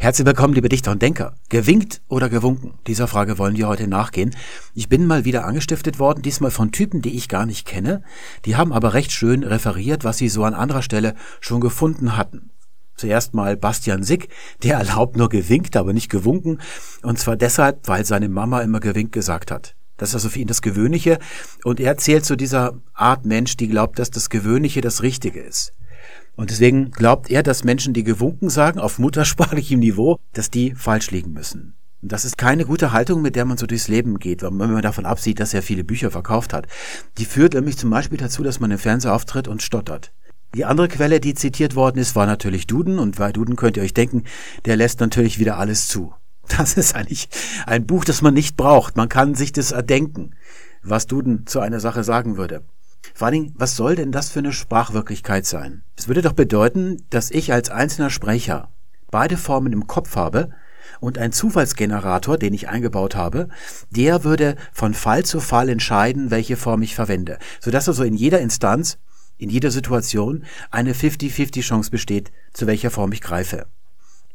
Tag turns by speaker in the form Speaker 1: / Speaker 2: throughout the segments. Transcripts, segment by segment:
Speaker 1: Herzlich willkommen, liebe Dichter und Denker. Gewinkt oder gewunken? Dieser Frage wollen wir heute nachgehen. Ich bin mal wieder angestiftet worden, diesmal von Typen, die ich gar nicht kenne. Die haben aber recht schön referiert, was sie so an anderer Stelle schon gefunden hatten. Zuerst mal Bastian Sick, der erlaubt nur gewinkt, aber nicht gewunken. Und zwar deshalb, weil seine Mama immer gewinkt gesagt hat. Das ist also für ihn das Gewöhnliche. Und er zählt zu dieser Art Mensch, die glaubt, dass das Gewöhnliche das Richtige ist. Und deswegen glaubt er, dass Menschen, die gewunken sagen, auf muttersprachlichem Niveau, dass die falsch liegen müssen. Und das ist keine gute Haltung, mit der man so durchs Leben geht, wenn man davon absieht, dass er viele Bücher verkauft hat. Die führt nämlich zum Beispiel dazu, dass man im Fernsehen auftritt und stottert. Die andere Quelle, die zitiert worden ist, war natürlich Duden. Und bei Duden könnt ihr euch denken, der lässt natürlich wieder alles zu. Das ist eigentlich ein Buch, das man nicht braucht. Man kann sich das erdenken, was Duden zu einer Sache sagen würde. Vor allen Dingen, was soll denn das für eine Sprachwirklichkeit sein? Es würde doch bedeuten, dass ich als einzelner Sprecher beide Formen im Kopf habe und ein Zufallsgenerator, den ich eingebaut habe, der würde von Fall zu Fall entscheiden, welche Form ich verwende, sodass also in jeder Instanz, in jeder Situation eine 50-50 Chance besteht, zu welcher Form ich greife.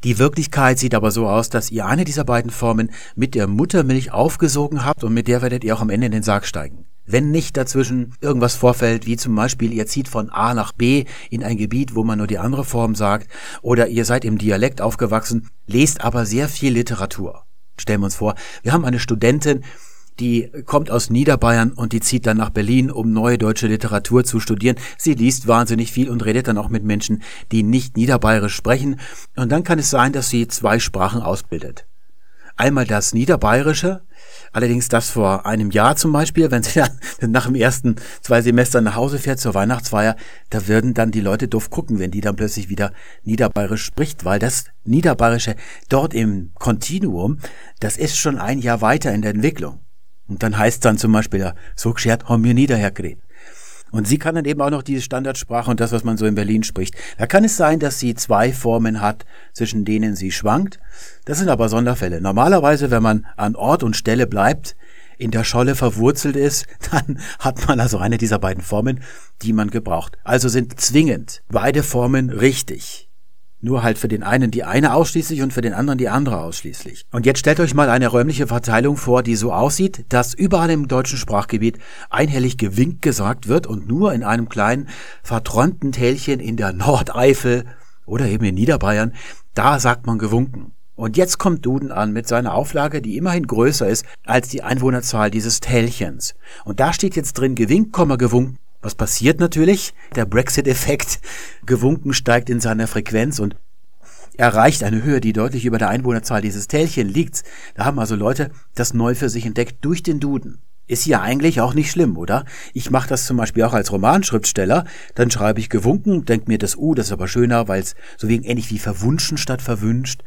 Speaker 1: Die Wirklichkeit sieht aber so aus, dass ihr eine dieser beiden Formen mit der Muttermilch aufgesogen habt und mit der werdet ihr auch am Ende in den Sarg steigen. Wenn nicht dazwischen irgendwas vorfällt, wie zum Beispiel ihr zieht von A nach B in ein Gebiet, wo man nur die andere Form sagt, oder ihr seid im Dialekt aufgewachsen, lest aber sehr viel Literatur. Stellen wir uns vor, wir haben eine Studentin, die kommt aus Niederbayern und die zieht dann nach Berlin, um neue deutsche Literatur zu studieren. Sie liest wahnsinnig viel und redet dann auch mit Menschen, die nicht Niederbayerisch sprechen. Und dann kann es sein, dass sie zwei Sprachen ausbildet. Einmal das Niederbayerische, allerdings das vor einem Jahr zum Beispiel, wenn sie dann nach dem ersten zwei Semestern nach Hause fährt zur Weihnachtsfeier, da würden dann die Leute doof gucken, wenn die dann plötzlich wieder Niederbayerisch spricht, weil das Niederbayerische dort im Kontinuum, das ist schon ein Jahr weiter in der Entwicklung. Und dann heißt dann zum Beispiel, so geschert haben wir niederhergeredet. Und sie kann dann eben auch noch diese Standardsprache und das, was man so in Berlin spricht. Da kann es sein, dass sie zwei Formen hat, zwischen denen sie schwankt. Das sind aber Sonderfälle. Normalerweise, wenn man an Ort und Stelle bleibt, in der Scholle verwurzelt ist, dann hat man also eine dieser beiden Formen, die man gebraucht. Also sind zwingend beide Formen richtig. Nur halt für den einen die eine ausschließlich und für den anderen die andere ausschließlich. Und jetzt stellt euch mal eine räumliche Verteilung vor, die so aussieht, dass überall im deutschen Sprachgebiet einhellig gewinkt gesagt wird und nur in einem kleinen verträumten Tälchen in der Nordeifel oder eben in Niederbayern, da sagt man gewunken. Und jetzt kommt Duden an mit seiner Auflage, die immerhin größer ist als die Einwohnerzahl dieses Tälchens. Und da steht jetzt drin gewinkt, gewunken. Was passiert natürlich? Der Brexit-Effekt gewunken steigt in seiner Frequenz und erreicht eine Höhe, die deutlich über der Einwohnerzahl dieses Tälchen liegt. Da haben also Leute das neu für sich entdeckt durch den Duden. Ist ja eigentlich auch nicht schlimm, oder? Ich mache das zum Beispiel auch als Romanschriftsteller. Dann schreibe ich gewunken, denk mir das U, das ist aber schöner, weil es so wegen ähnlich wie verwunschen statt verwünscht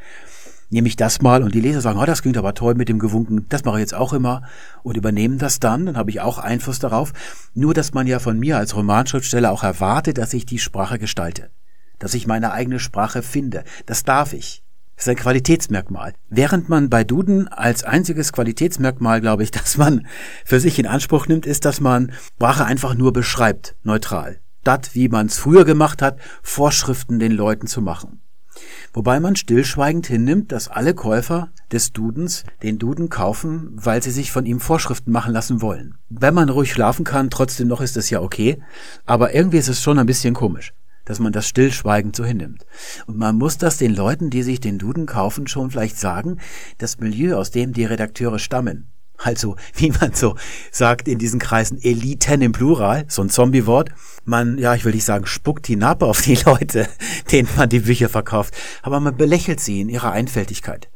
Speaker 1: nehme ich das mal und die Leser sagen, oh, das klingt aber toll mit dem Gewunken, das mache ich jetzt auch immer und übernehmen das dann, dann habe ich auch Einfluss darauf. Nur, dass man ja von mir als Romanschriftsteller auch erwartet, dass ich die Sprache gestalte, dass ich meine eigene Sprache finde. Das darf ich. Das ist ein Qualitätsmerkmal. Während man bei Duden als einziges Qualitätsmerkmal, glaube ich, dass man für sich in Anspruch nimmt, ist, dass man Sprache einfach nur beschreibt, neutral. Statt, wie man es früher gemacht hat, Vorschriften den Leuten zu machen wobei man stillschweigend hinnimmt, dass alle Käufer des Dudens den Duden kaufen, weil sie sich von ihm Vorschriften machen lassen wollen. Wenn man ruhig schlafen kann, trotzdem noch ist es ja okay, aber irgendwie ist es schon ein bisschen komisch dass man das stillschweigend so hinnimmt. Und man muss das den Leuten, die sich den Duden kaufen, schon vielleicht sagen, das Milieu, aus dem die Redakteure stammen, also wie man so sagt in diesen Kreisen, Eliten im Plural, so ein Zombie-Wort. Man, ja, ich will nicht sagen, spuckt hinab auf die Leute, denen man die Bücher verkauft, aber man belächelt sie in ihrer Einfältigkeit.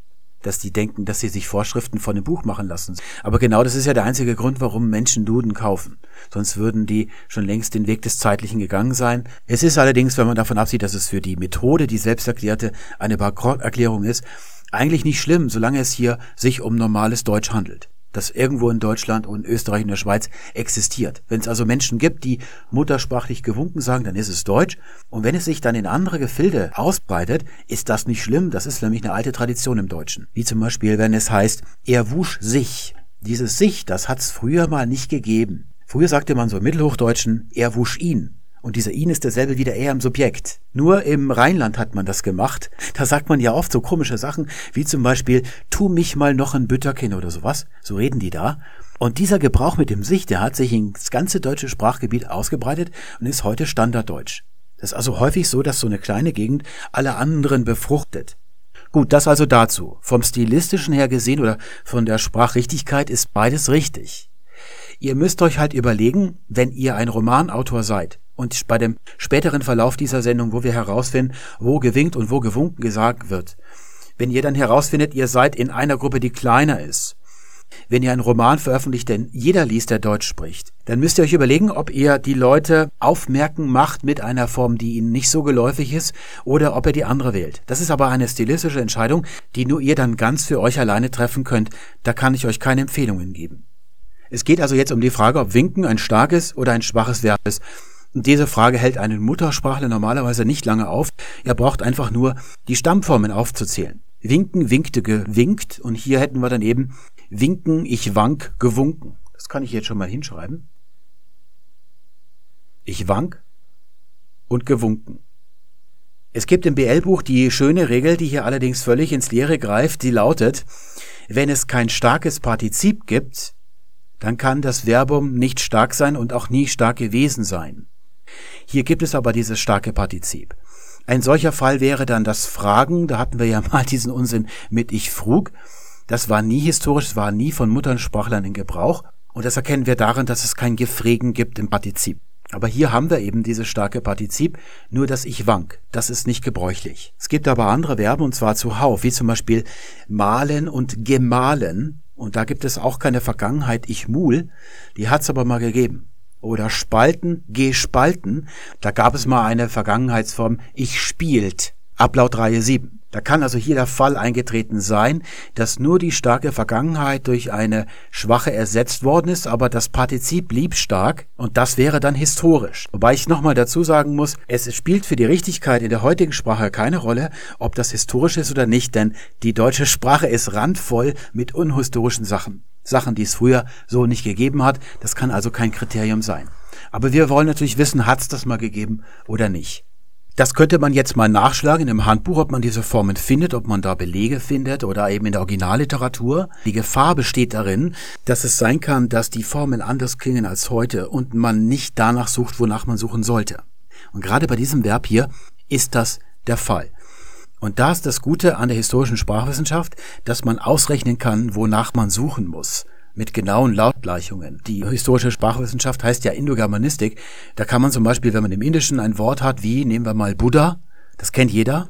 Speaker 1: Dass die denken, dass sie sich Vorschriften von dem Buch machen lassen. Aber genau das ist ja der einzige Grund, warum Menschen Duden kaufen. Sonst würden die schon längst den Weg des Zeitlichen gegangen sein. Es ist allerdings, wenn man davon absieht, dass es für die Methode, die selbsterklärte, eine Bankrotterklärung ist, eigentlich nicht schlimm, solange es hier sich um normales Deutsch handelt das irgendwo in Deutschland und Österreich und der Schweiz existiert. Wenn es also Menschen gibt, die muttersprachlich gewunken sagen, dann ist es Deutsch. Und wenn es sich dann in andere Gefilde ausbreitet, ist das nicht schlimm. Das ist nämlich eine alte Tradition im Deutschen. Wie zum Beispiel, wenn es heißt, er wusch sich. Dieses sich, das hat es früher mal nicht gegeben. Früher sagte man so im Mittelhochdeutschen, er wusch ihn. Und dieser ihn ist derselbe wie der er im Subjekt. Nur im Rheinland hat man das gemacht. Da sagt man ja oft so komische Sachen, wie zum Beispiel, tu mich mal noch ein Bütterkin oder sowas. So reden die da. Und dieser Gebrauch mit dem Sich, der hat sich ins ganze deutsche Sprachgebiet ausgebreitet und ist heute Standarddeutsch. Das ist also häufig so, dass so eine kleine Gegend alle anderen befruchtet. Gut, das also dazu. Vom stilistischen her gesehen oder von der Sprachrichtigkeit ist beides richtig. Ihr müsst euch halt überlegen, wenn ihr ein Romanautor seid und bei dem späteren Verlauf dieser Sendung, wo wir herausfinden, wo gewinkt und wo gewunken gesagt wird, wenn ihr dann herausfindet, ihr seid in einer Gruppe, die kleiner ist, wenn ihr einen Roman veröffentlicht, den jeder liest, der Deutsch spricht, dann müsst ihr euch überlegen, ob ihr die Leute aufmerken macht mit einer Form, die ihnen nicht so geläufig ist, oder ob ihr die andere wählt. Das ist aber eine stilistische Entscheidung, die nur ihr dann ganz für euch alleine treffen könnt. Da kann ich euch keine Empfehlungen geben. Es geht also jetzt um die Frage, ob Winken ein starkes oder ein schwaches Verb ist. Diese Frage hält einen Muttersprachler normalerweise nicht lange auf. Er braucht einfach nur die Stammformen aufzuzählen. Winken, winkte, gewinkt. Und hier hätten wir dann eben winken, ich wank, gewunken. Das kann ich jetzt schon mal hinschreiben. Ich wank und gewunken. Es gibt im BL-Buch die schöne Regel, die hier allerdings völlig ins Leere greift, die lautet, wenn es kein starkes Partizip gibt, dann kann das Verbum nicht stark sein und auch nie stark gewesen sein. Hier gibt es aber dieses starke Partizip. Ein solcher Fall wäre dann das Fragen, da hatten wir ja mal diesen Unsinn mit ich frug. Das war nie historisch, es war nie von Muttersprachlern in Gebrauch und das erkennen wir darin, dass es kein Gefregen gibt im Partizip. Aber hier haben wir eben dieses starke Partizip, nur das Ich wank. Das ist nicht gebräuchlich. Es gibt aber andere Verben, und zwar zuhauf, wie zum Beispiel malen und gemahlen. Und da gibt es auch keine Vergangenheit, ich mul, die hat's aber mal gegeben. Oder spalten, gespalten, da gab es mal eine Vergangenheitsform, ich spielt, Ablaut Reihe 7. Da kann also hier der Fall eingetreten sein, dass nur die starke Vergangenheit durch eine schwache ersetzt worden ist, aber das Partizip blieb stark und das wäre dann historisch. Wobei ich nochmal dazu sagen muss, es spielt für die Richtigkeit in der heutigen Sprache keine Rolle, ob das historisch ist oder nicht, denn die deutsche Sprache ist randvoll mit unhistorischen Sachen. Sachen, die es früher so nicht gegeben hat. Das kann also kein Kriterium sein. Aber wir wollen natürlich wissen, hat es das mal gegeben oder nicht. Das könnte man jetzt mal nachschlagen einem Handbuch, ob man diese Formen findet, ob man da Belege findet oder eben in der Originalliteratur. Die Gefahr besteht darin, dass es sein kann, dass die Formen anders klingen als heute und man nicht danach sucht, wonach man suchen sollte. Und gerade bei diesem Verb hier ist das der Fall. Und da ist das Gute an der historischen Sprachwissenschaft, dass man ausrechnen kann, wonach man suchen muss mit genauen Lautgleichungen. Die historische Sprachwissenschaft heißt ja Indogermanistik. Da kann man zum Beispiel, wenn man im Indischen ein Wort hat wie, nehmen wir mal Buddha, das kennt jeder.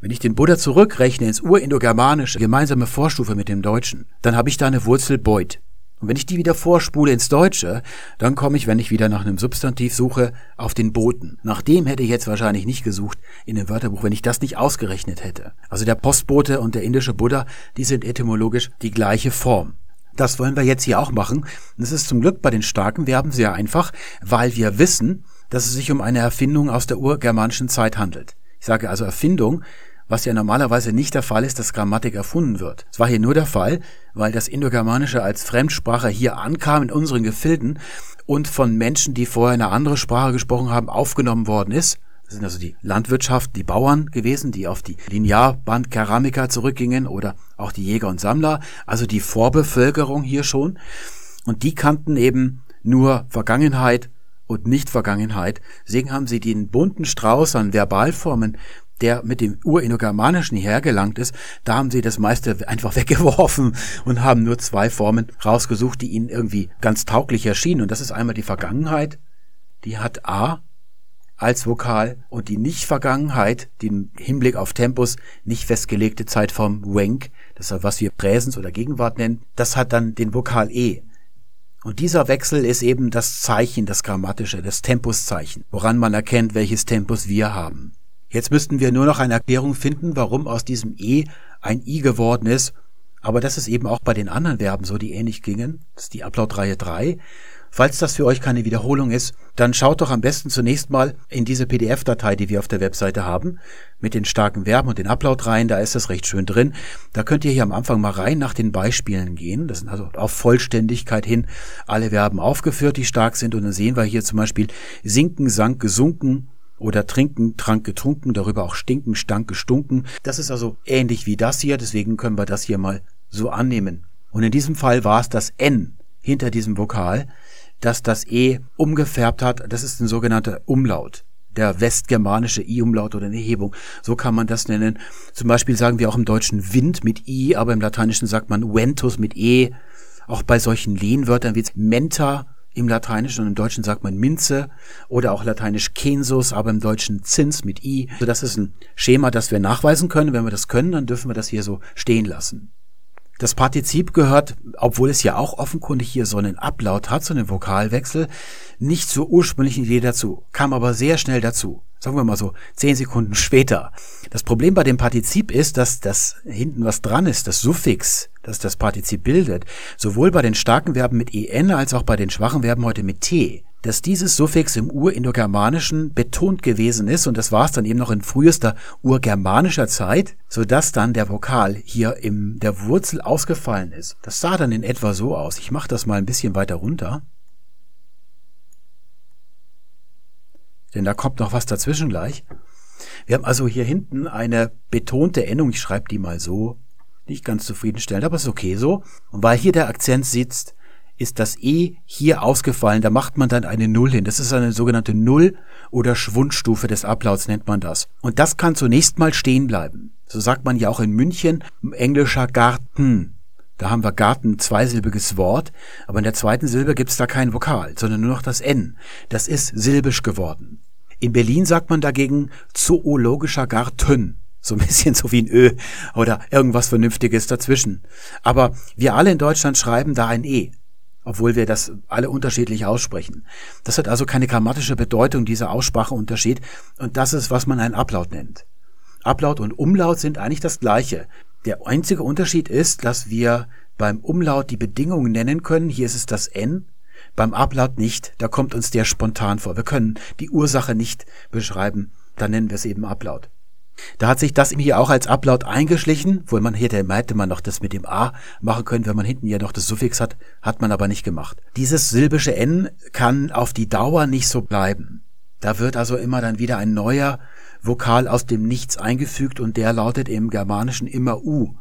Speaker 1: Wenn ich den Buddha zurückrechne ins Urindogermanische, gemeinsame Vorstufe mit dem Deutschen, dann habe ich da eine Wurzel Beut. Und wenn ich die wieder vorspule ins Deutsche, dann komme ich, wenn ich wieder nach einem Substantiv suche, auf den Boten. Nach dem hätte ich jetzt wahrscheinlich nicht gesucht in dem Wörterbuch, wenn ich das nicht ausgerechnet hätte. Also der Postbote und der indische Buddha, die sind etymologisch die gleiche Form. Das wollen wir jetzt hier auch machen. Es ist zum Glück bei den starken Verben sehr einfach, weil wir wissen, dass es sich um eine Erfindung aus der urgermanischen Zeit handelt. Ich sage also Erfindung, was ja normalerweise nicht der Fall ist, dass Grammatik erfunden wird. Es war hier nur der Fall, weil das Indogermanische als Fremdsprache hier ankam in unseren Gefilden und von Menschen, die vorher eine andere Sprache gesprochen haben, aufgenommen worden ist das sind also die Landwirtschaft, die Bauern gewesen, die auf die Linearbandkeramiker zurückgingen oder auch die Jäger und Sammler, also die Vorbevölkerung hier schon. Und die kannten eben nur Vergangenheit und Nicht-Vergangenheit. Deswegen haben sie den bunten Strauß an Verbalformen, der mit dem Urindogermanischen hergelangt ist, da haben sie das meiste einfach weggeworfen und haben nur zwei Formen rausgesucht, die ihnen irgendwie ganz tauglich erschienen. Und das ist einmal die Vergangenheit, die hat A als Vokal und die Nicht-Vergangenheit, die im Hinblick auf Tempus nicht festgelegte Zeitform Wenk, das ist was wir Präsens oder Gegenwart nennen, das hat dann den Vokal E. Und dieser Wechsel ist eben das Zeichen, das Grammatische, das Tempuszeichen, woran man erkennt, welches Tempus wir haben. Jetzt müssten wir nur noch eine Erklärung finden, warum aus diesem E ein I geworden ist, aber das ist eben auch bei den anderen Verben so, die ähnlich gingen. Das ist die Ablautreihe 3. Falls das für euch keine Wiederholung ist, dann schaut doch am besten zunächst mal in diese PDF-Datei, die wir auf der Webseite haben, mit den starken Verben und den Upload rein, da ist das recht schön drin. Da könnt ihr hier am Anfang mal rein nach den Beispielen gehen. Das sind also auf Vollständigkeit hin alle Verben aufgeführt, die stark sind. Und dann sehen wir hier zum Beispiel sinken, sank, gesunken, oder trinken, trank, getrunken, darüber auch stinken, stank, gestunken. Das ist also ähnlich wie das hier, deswegen können wir das hier mal so annehmen. Und in diesem Fall war es das N hinter diesem Vokal, das das E umgefärbt hat. Das ist ein sogenannter Umlaut. Der westgermanische I-Umlaut oder eine Hebung. So kann man das nennen. Zum Beispiel sagen wir auch im Deutschen Wind mit I, aber im Lateinischen sagt man Ventus mit E. Auch bei solchen Lehnwörtern wie Menta im Lateinischen und im Deutschen sagt man Minze oder auch lateinisch Census, aber im Deutschen Zins mit I. Also das ist ein Schema, das wir nachweisen können. Wenn wir das können, dann dürfen wir das hier so stehen lassen. Das Partizip gehört, obwohl es ja auch offenkundig hier so einen Ablaut hat, so einen Vokalwechsel, nicht zur ursprünglichen Idee dazu, kam aber sehr schnell dazu. Sagen wir mal so, zehn Sekunden später. Das Problem bei dem Partizip ist, dass das hinten was dran ist, das Suffix, das das Partizip bildet, sowohl bei den starken Verben mit en als auch bei den schwachen Verben heute mit t dass dieses Suffix im Urindogermanischen betont gewesen ist und das war es dann eben noch in frühester urgermanischer Zeit, so dass dann der Vokal hier in der Wurzel ausgefallen ist. Das sah dann in etwa so aus. Ich mache das mal ein bisschen weiter runter. Denn da kommt noch was dazwischen gleich. Wir haben also hier hinten eine betonte Endung. Ich schreibe die mal so. Nicht ganz zufriedenstellend, aber ist okay so. Und weil hier der Akzent sitzt, ist das E hier ausgefallen. Da macht man dann eine Null hin. Das ist eine sogenannte Null- oder Schwundstufe des Ablauts nennt man das. Und das kann zunächst mal stehen bleiben. So sagt man ja auch in München englischer Garten. Da haben wir Garten zweisilbiges Wort, aber in der zweiten Silbe gibt's da kein Vokal, sondern nur noch das N. Das ist silbisch geworden. In Berlin sagt man dagegen zoologischer Garten. So ein bisschen so wie ein Ö oder irgendwas Vernünftiges dazwischen. Aber wir alle in Deutschland schreiben da ein E obwohl wir das alle unterschiedlich aussprechen. Das hat also keine grammatische Bedeutung, dieser Ausspracheunterschied, und das ist, was man einen Ablaut nennt. Ablaut und Umlaut sind eigentlich das gleiche. Der einzige Unterschied ist, dass wir beim Umlaut die Bedingungen nennen können, hier ist es das N, beim Ablaut nicht, da kommt uns der spontan vor. Wir können die Ursache nicht beschreiben, dann nennen wir es eben Ablaut. Da hat sich das hier auch als Ablaut eingeschlichen, wo man hier hätte man noch das mit dem A machen können, wenn man hinten ja noch das Suffix hat, hat man aber nicht gemacht. Dieses silbische N kann auf die Dauer nicht so bleiben. Da wird also immer dann wieder ein neuer Vokal aus dem Nichts eingefügt und der lautet im Germanischen immer U.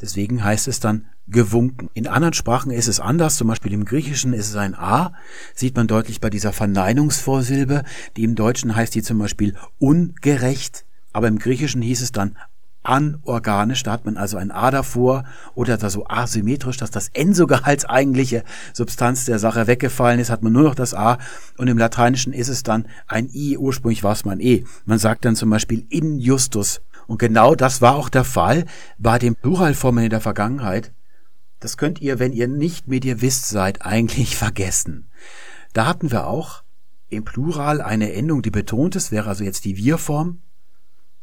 Speaker 1: Deswegen heißt es dann gewunken. In anderen Sprachen ist es anders, zum Beispiel im Griechischen ist es ein A, sieht man deutlich bei dieser Verneinungsvorsilbe, die im Deutschen heißt die zum Beispiel ungerecht, aber im Griechischen hieß es dann anorganisch, da hat man also ein A davor oder da so asymmetrisch, dass das N sogar als eigentliche Substanz der Sache weggefallen ist, hat man nur noch das A und im Lateinischen ist es dann ein I, ursprünglich war es mal ein E. Man sagt dann zum Beispiel injustus und genau das war auch der Fall bei den Pluralformen in der Vergangenheit. Das könnt ihr, wenn ihr nicht Medievist seid, eigentlich vergessen. Da hatten wir auch im Plural eine Endung, die betont ist, wäre also jetzt die Wir-Form.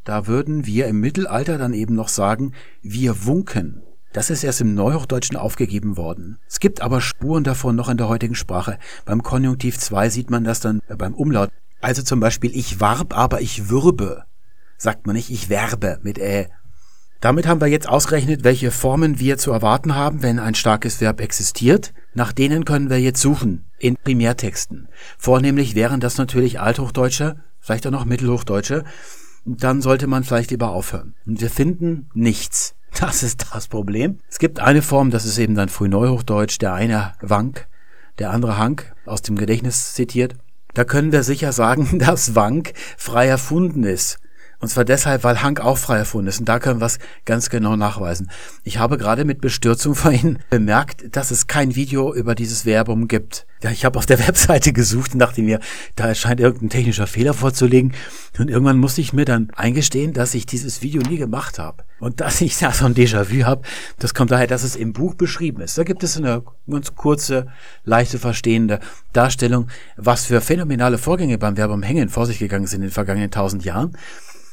Speaker 1: Da würden wir im Mittelalter dann eben noch sagen, wir wunken. Das ist erst im Neuhochdeutschen aufgegeben worden. Es gibt aber Spuren davon noch in der heutigen Sprache. Beim Konjunktiv 2 sieht man das dann beim Umlaut. Also zum Beispiel, ich warb, aber ich würbe. Sagt man nicht, ich werbe mit Ä. Damit haben wir jetzt ausgerechnet, welche Formen wir zu erwarten haben, wenn ein starkes Verb existiert. Nach denen können wir jetzt suchen in Primärtexten. Vornehmlich wären das natürlich Althochdeutsche, vielleicht auch noch Mittelhochdeutsche dann sollte man vielleicht lieber aufhören. Und wir finden nichts. Das ist das Problem. Es gibt eine Form, das ist eben dann Frühneuhochdeutsch, der eine Wank, der andere Hank aus dem Gedächtnis zitiert. Da können wir sicher sagen, dass Wank frei erfunden ist. Und zwar deshalb, weil Hank auch frei erfunden ist. Und da können wir es ganz genau nachweisen. Ich habe gerade mit Bestürzung vorhin bemerkt, dass es kein Video über dieses Verbum gibt. Ja, ich habe auf der Webseite gesucht und dachte mir, da scheint irgendein technischer Fehler vorzulegen. Und irgendwann musste ich mir dann eingestehen, dass ich dieses Video nie gemacht habe. Und dass ich da so ein Déjà-vu habe, das kommt daher, dass es im Buch beschrieben ist. Da gibt es eine ganz kurze, leichte verstehende Darstellung, was für phänomenale Vorgänge beim Verbum hängen vor sich gegangen sind in den vergangenen tausend Jahren.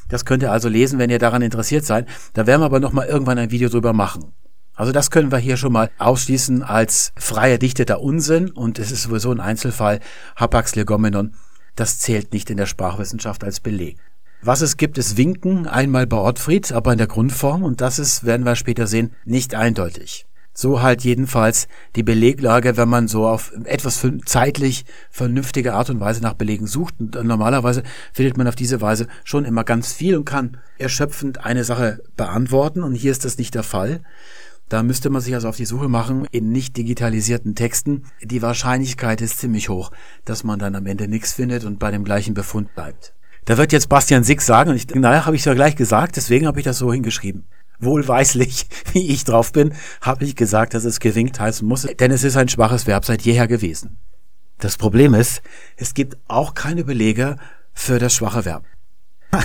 Speaker 1: Das könnt ihr also lesen, wenn ihr daran interessiert seid. Da werden wir aber noch mal irgendwann ein Video drüber machen. Also das können wir hier schon mal ausschließen als frei erdichteter Unsinn und es ist sowieso ein Einzelfall. Hapax legomenon, das zählt nicht in der Sprachwissenschaft als Beleg. Was es gibt, ist Winken, einmal bei Ortfried, aber in der Grundform und das ist, werden wir später sehen, nicht eindeutig. So halt jedenfalls die Beleglage, wenn man so auf etwas zeitlich vernünftige Art und Weise nach Belegen sucht. Und normalerweise findet man auf diese Weise schon immer ganz viel und kann erschöpfend eine Sache beantworten. Und hier ist das nicht der Fall. Da müsste man sich also auf die Suche machen in nicht digitalisierten Texten. Die Wahrscheinlichkeit ist ziemlich hoch, dass man dann am Ende nichts findet und bei dem gleichen Befund bleibt. Da wird jetzt Bastian Sick sagen, und ich, naja, habe ich ja gleich gesagt, deswegen habe ich das so hingeschrieben. Wohlweislich, wie ich drauf bin, habe ich gesagt, dass es gewinkt heißen muss, denn es ist ein schwaches Verb seit jeher gewesen. Das Problem ist, es gibt auch keine Belege für das schwache Verb.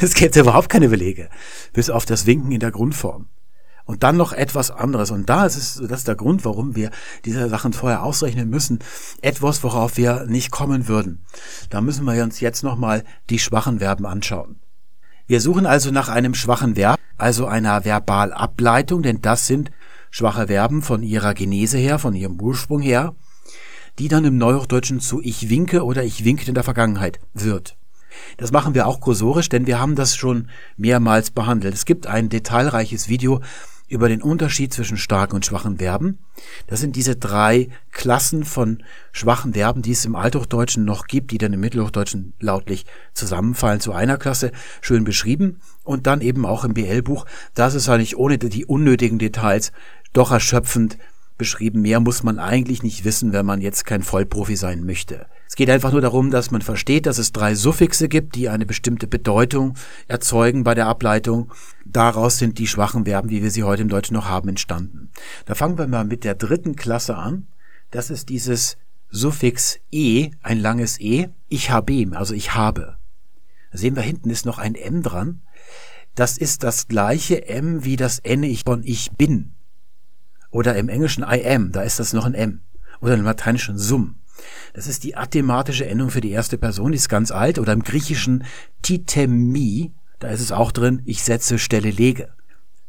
Speaker 1: es gibt überhaupt keine Belege, bis auf das Winken in der Grundform. Und dann noch etwas anderes. Und da ist es, das ist der Grund, warum wir diese Sachen vorher ausrechnen müssen. Etwas, worauf wir nicht kommen würden. Da müssen wir uns jetzt nochmal die schwachen Verben anschauen. Wir suchen also nach einem schwachen Verb, also einer Verbalableitung, denn das sind schwache Verben von ihrer Genese her, von ihrem Ursprung her, die dann im Neuhochdeutschen zu ich winke oder ich winkte in der Vergangenheit wird. Das machen wir auch kursorisch, denn wir haben das schon mehrmals behandelt. Es gibt ein detailreiches Video über den Unterschied zwischen starken und schwachen Verben. Das sind diese drei Klassen von schwachen Verben, die es im Althochdeutschen noch gibt, die dann im Mittelhochdeutschen lautlich zusammenfallen zu einer Klasse, schön beschrieben. Und dann eben auch im BL-Buch, das ist eigentlich ohne die unnötigen Details doch erschöpfend beschrieben. Mehr muss man eigentlich nicht wissen, wenn man jetzt kein Vollprofi sein möchte. Es geht einfach nur darum, dass man versteht, dass es drei Suffixe gibt, die eine bestimmte Bedeutung erzeugen bei der Ableitung. Daraus sind die schwachen Verben, wie wir sie heute im Deutschen noch haben, entstanden. Da fangen wir mal mit der dritten Klasse an. Das ist dieses Suffix e, ein langes e, ich habe, also ich habe. Da sehen wir hinten ist noch ein m dran. Das ist das gleiche m wie das n von ich bin. Oder im Englischen I am, da ist das noch ein M. Oder im Lateinischen sum. Das ist die athematische Endung für die erste Person, die ist ganz alt. Oder im Griechischen titemi, da ist es auch drin, ich setze, stelle, lege.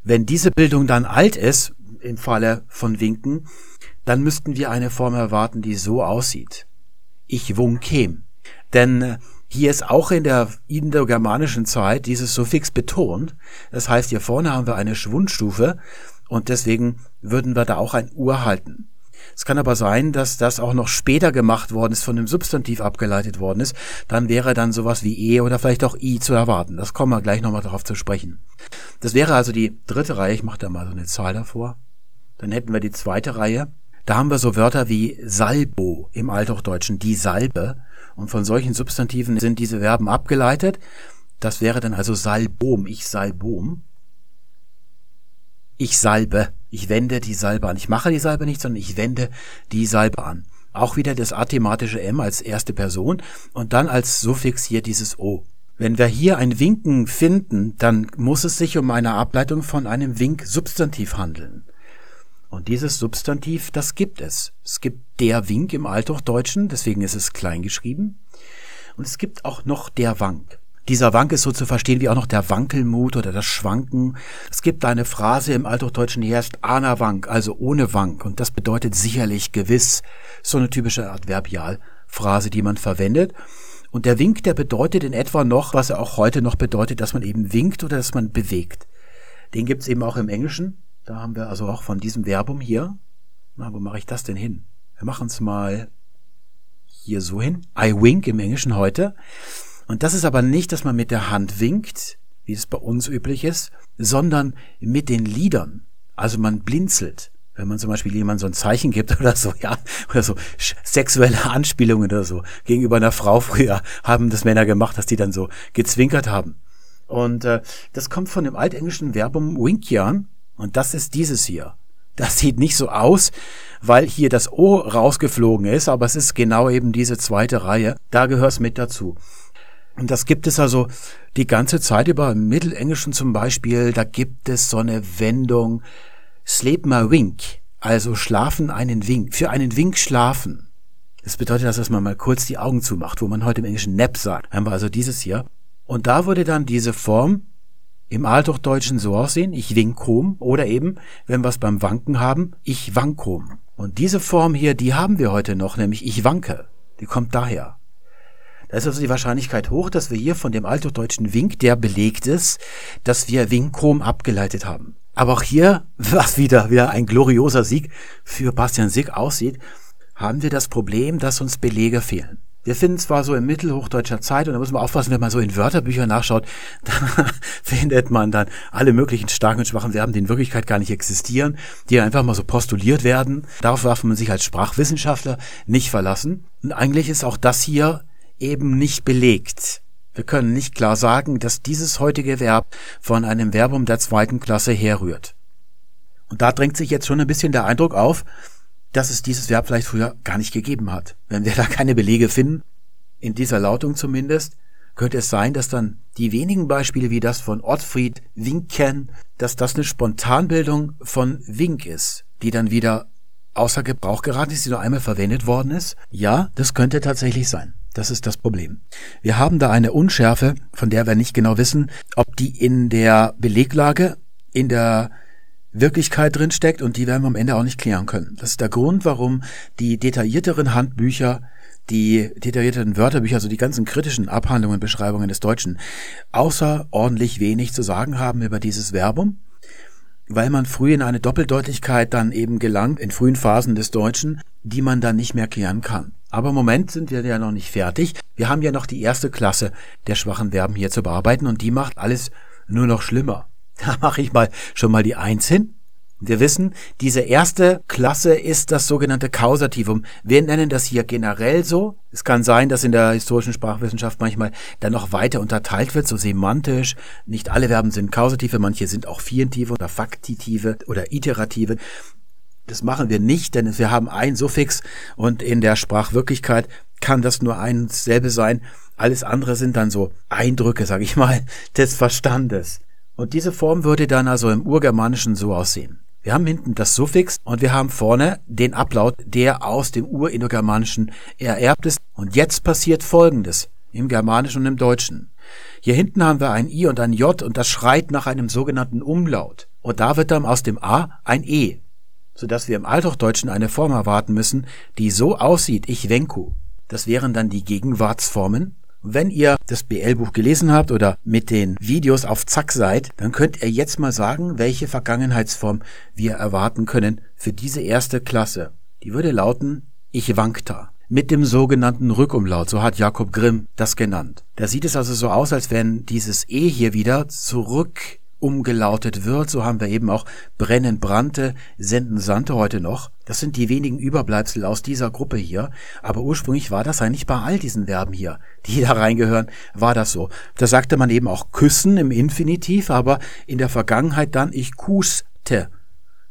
Speaker 1: Wenn diese Bildung dann alt ist, im Falle von Winken, dann müssten wir eine Form erwarten, die so aussieht. Ich wunkem. Denn äh, hier ist auch in der indogermanischen Zeit dieses Suffix betont. Das heißt, hier vorne haben wir eine Schwundstufe und deswegen würden wir da auch ein Ur halten. Es kann aber sein, dass das auch noch später gemacht worden ist, von dem Substantiv abgeleitet worden ist. Dann wäre dann sowas wie E oder vielleicht auch I zu erwarten. Das kommen wir gleich nochmal darauf zu sprechen. Das wäre also die dritte Reihe. Ich mache da mal so eine Zahl davor. Dann hätten wir die zweite Reihe. Da haben wir so Wörter wie Salbo im Althochdeutschen, die Salbe. Und von solchen Substantiven sind diese Verben abgeleitet. Das wäre dann also Salbom, ich Salbom ich salbe, ich wende die Salbe an. Ich mache die Salbe nicht, sondern ich wende die Salbe an. Auch wieder das athematische M als erste Person und dann als Suffix hier dieses O. Wenn wir hier ein Winken finden, dann muss es sich um eine Ableitung von einem Wink-Substantiv handeln. Und dieses Substantiv, das gibt es. Es gibt der Wink im Althochdeutschen, deswegen ist es klein geschrieben. Und es gibt auch noch der Wank. Dieser Wank ist so zu verstehen wie auch noch der Wankelmut oder das Schwanken. Es gibt eine Phrase im Althochdeutschen, die heißt Ana Wank, also ohne Wank. Und das bedeutet sicherlich, gewiss. So eine typische Adverbialphrase, die man verwendet. Und der Wink, der bedeutet in etwa noch, was er auch heute noch bedeutet, dass man eben winkt oder dass man bewegt. Den gibt's eben auch im Englischen. Da haben wir also auch von diesem Verbum hier. Na, wo mache ich das denn hin? Wir machen es mal hier so hin. I wink im Englischen heute. Und das ist aber nicht, dass man mit der Hand winkt, wie es bei uns üblich ist, sondern mit den Lidern. Also man blinzelt. Wenn man zum Beispiel jemand so ein Zeichen gibt oder so, ja, oder so sexuelle Anspielungen oder so. Gegenüber einer Frau früher haben das Männer gemacht, dass die dann so gezwinkert haben. Und äh, das kommt von dem altenglischen Verbum winkian und das ist dieses hier. Das sieht nicht so aus, weil hier das O rausgeflogen ist, aber es ist genau eben diese zweite Reihe. Da gehört es mit dazu. Und das gibt es also die ganze Zeit über. Im Mittelenglischen zum Beispiel, da gibt es so eine Wendung, sleep my wink, also schlafen einen Wink, für einen Wink schlafen. Das bedeutet, dass man mal kurz die Augen zumacht, wo man heute im Englischen nap sagt. Haben wir also dieses hier. Und da wurde dann diese Form im Althochdeutschen so aussehen, ich winkom, oder eben, wenn wir es beim Wanken haben, ich wankom. Und diese Form hier, die haben wir heute noch, nämlich ich wanke. Die kommt daher. Da ist also die Wahrscheinlichkeit hoch, dass wir hier von dem althochdeutschen Wink, der belegt ist, dass wir Winkom abgeleitet haben. Aber auch hier, was wieder, wieder ein glorioser Sieg für Bastian Sick aussieht, haben wir das Problem, dass uns Belege fehlen. Wir finden zwar so in mittelhochdeutscher Zeit, und da muss man aufpassen, wenn man so in Wörterbüchern nachschaut, da findet man dann alle möglichen starken und schwachen Verben, die in Wirklichkeit gar nicht existieren, die einfach mal so postuliert werden. Darauf darf man sich als Sprachwissenschaftler nicht verlassen. Und eigentlich ist auch das hier eben nicht belegt. Wir können nicht klar sagen, dass dieses heutige Verb von einem Verbum der zweiten Klasse herrührt. Und da drängt sich jetzt schon ein bisschen der Eindruck auf, dass es dieses Verb vielleicht früher gar nicht gegeben hat. Wenn wir da keine Belege finden, in dieser Lautung zumindest, könnte es sein, dass dann die wenigen Beispiele wie das von Ottfried Winken, dass das eine Spontanbildung von Wink ist, die dann wieder außer Gebrauch geraten ist, die nur einmal verwendet worden ist. Ja, das könnte tatsächlich sein. Das ist das Problem. Wir haben da eine Unschärfe, von der wir nicht genau wissen, ob die in der Beleglage, in der Wirklichkeit drin steckt und die werden wir am Ende auch nicht klären können. Das ist der Grund, warum die detaillierteren Handbücher, die detaillierteren Wörterbücher, also die ganzen kritischen Abhandlungen, Beschreibungen des Deutschen, außerordentlich wenig zu sagen haben über dieses Verbum, weil man früh in eine Doppeldeutigkeit dann eben gelangt, in frühen Phasen des Deutschen, die man dann nicht mehr klären kann. Aber im Moment sind wir ja noch nicht fertig. Wir haben ja noch die erste Klasse der schwachen Verben hier zu bearbeiten und die macht alles nur noch schlimmer. Da mache ich mal schon mal die Eins hin. Wir wissen, diese erste Klasse ist das sogenannte Kausativum. Wir nennen das hier generell so. Es kann sein, dass in der historischen Sprachwissenschaft manchmal dann noch weiter unterteilt wird, so semantisch. Nicht alle Verben sind Kausative, manche sind auch Fientive oder Faktitive oder Iterative. Das machen wir nicht, denn wir haben ein Suffix und in der Sprachwirklichkeit kann das nur ein selbe sein. Alles andere sind dann so Eindrücke, sag ich mal, des Verstandes. Und diese Form würde dann also im Urgermanischen so aussehen. Wir haben hinten das Suffix und wir haben vorne den Ablaut, der aus dem Urindogermanischen ererbt ist. Und jetzt passiert Folgendes im Germanischen und im Deutschen. Hier hinten haben wir ein I und ein J und das schreit nach einem sogenannten Umlaut. Und da wird dann aus dem A ein E, sodass wir im Althochdeutschen eine Form erwarten müssen, die so aussieht, ich wenku. Das wären dann die Gegenwartsformen wenn ihr das BL-Buch gelesen habt oder mit den Videos auf Zack seid, dann könnt ihr jetzt mal sagen, welche Vergangenheitsform wir erwarten können für diese erste Klasse. Die würde lauten Ich wankta. Mit dem sogenannten Rückumlaut, so hat Jakob Grimm das genannt. Da sieht es also so aus, als wenn dieses E hier wieder zurück umgelautet wird. So haben wir eben auch brennen brannte, senden sandte heute noch. Das sind die wenigen Überbleibsel aus dieser Gruppe hier. Aber ursprünglich war das eigentlich bei all diesen Verben hier, die da reingehören, war das so. Da sagte man eben auch küssen im Infinitiv, aber in der Vergangenheit dann ich kuste.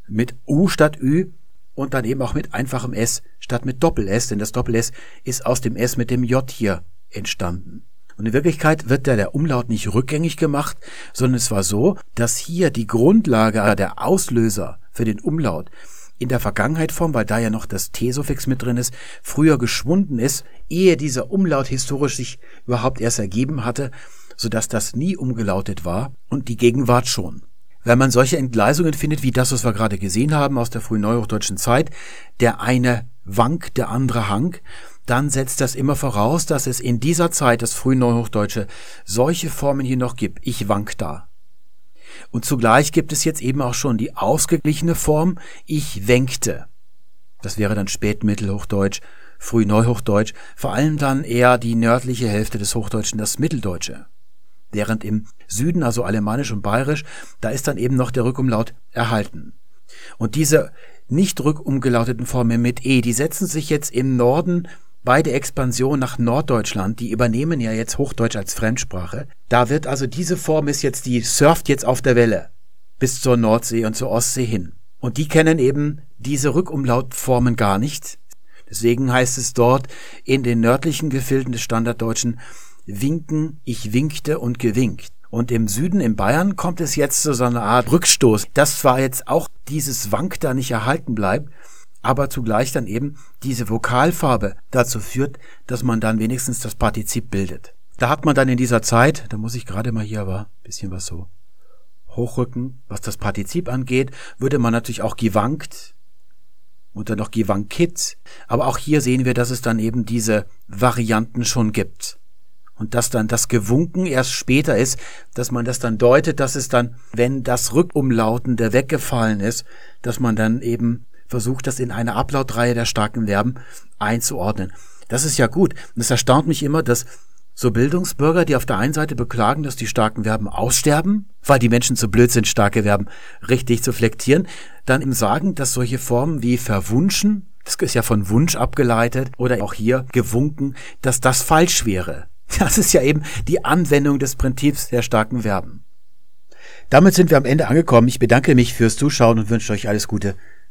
Speaker 1: Mit U statt Ü und dann eben auch mit einfachem S statt mit Doppel-S, denn das Doppel-S ist aus dem S mit dem J hier entstanden. Und in Wirklichkeit wird da der Umlaut nicht rückgängig gemacht, sondern es war so, dass hier die Grundlage, der Auslöser für den Umlaut in der Vergangenheitform, weil da ja noch das T-Suffix mit drin ist, früher geschwunden ist, ehe dieser Umlaut historisch sich überhaupt erst ergeben hatte, sodass das nie umgelautet war und die Gegenwart schon. Wenn man solche Entgleisungen findet, wie das, was wir gerade gesehen haben aus der frühen neuhochdeutschen Zeit, der eine wank, der andere hank, dann setzt das immer voraus, dass es in dieser Zeit, das frühe Neuhochdeutsche, solche Formen hier noch gibt. Ich wank da. Und zugleich gibt es jetzt eben auch schon die ausgeglichene Form ich wenkte. Das wäre dann Spätmittelhochdeutsch, Frühneuhochdeutsch, vor allem dann eher die nördliche Hälfte des Hochdeutschen, das Mitteldeutsche. Während im Süden, also Alemannisch und Bayerisch, da ist dann eben noch der Rückumlaut erhalten. Und diese nicht rückumgelauteten Formen mit E, die setzen sich jetzt im Norden bei der Expansion nach Norddeutschland, die übernehmen ja jetzt Hochdeutsch als Fremdsprache. Da wird also diese Form ist jetzt, die surft jetzt auf der Welle bis zur Nordsee und zur Ostsee hin. Und die kennen eben diese Rückumlautformen gar nicht. Deswegen heißt es dort in den nördlichen Gefilden des Standarddeutschen winken, ich winkte und gewinkt. Und im Süden, in Bayern, kommt es jetzt zu so einer Art Rückstoß, dass zwar jetzt auch dieses Wank da nicht erhalten bleibt, aber zugleich dann eben diese Vokalfarbe dazu führt, dass man dann wenigstens das Partizip bildet. Da hat man dann in dieser Zeit, da muss ich gerade mal hier aber bisschen was so hochrücken. Was das Partizip angeht, würde man natürlich auch gewankt und dann noch gewankit. Aber auch hier sehen wir, dass es dann eben diese Varianten schon gibt. Und dass dann das Gewunken erst später ist, dass man das dann deutet, dass es dann, wenn das Rückumlautende weggefallen ist, dass man dann eben versucht, das in eine Ablautreihe der starken Verben einzuordnen. Das ist ja gut. Und es erstaunt mich immer, dass so Bildungsbürger, die auf der einen Seite beklagen, dass die starken Verben aussterben, weil die Menschen zu blöd sind, starke Verben richtig zu flektieren, dann im Sagen, dass solche Formen wie verwunschen, das ist ja von Wunsch abgeleitet, oder auch hier gewunken, dass das falsch wäre. Das ist ja eben die Anwendung des Prinzips der starken Verben. Damit sind wir am Ende angekommen. Ich bedanke mich fürs Zuschauen und wünsche euch alles Gute.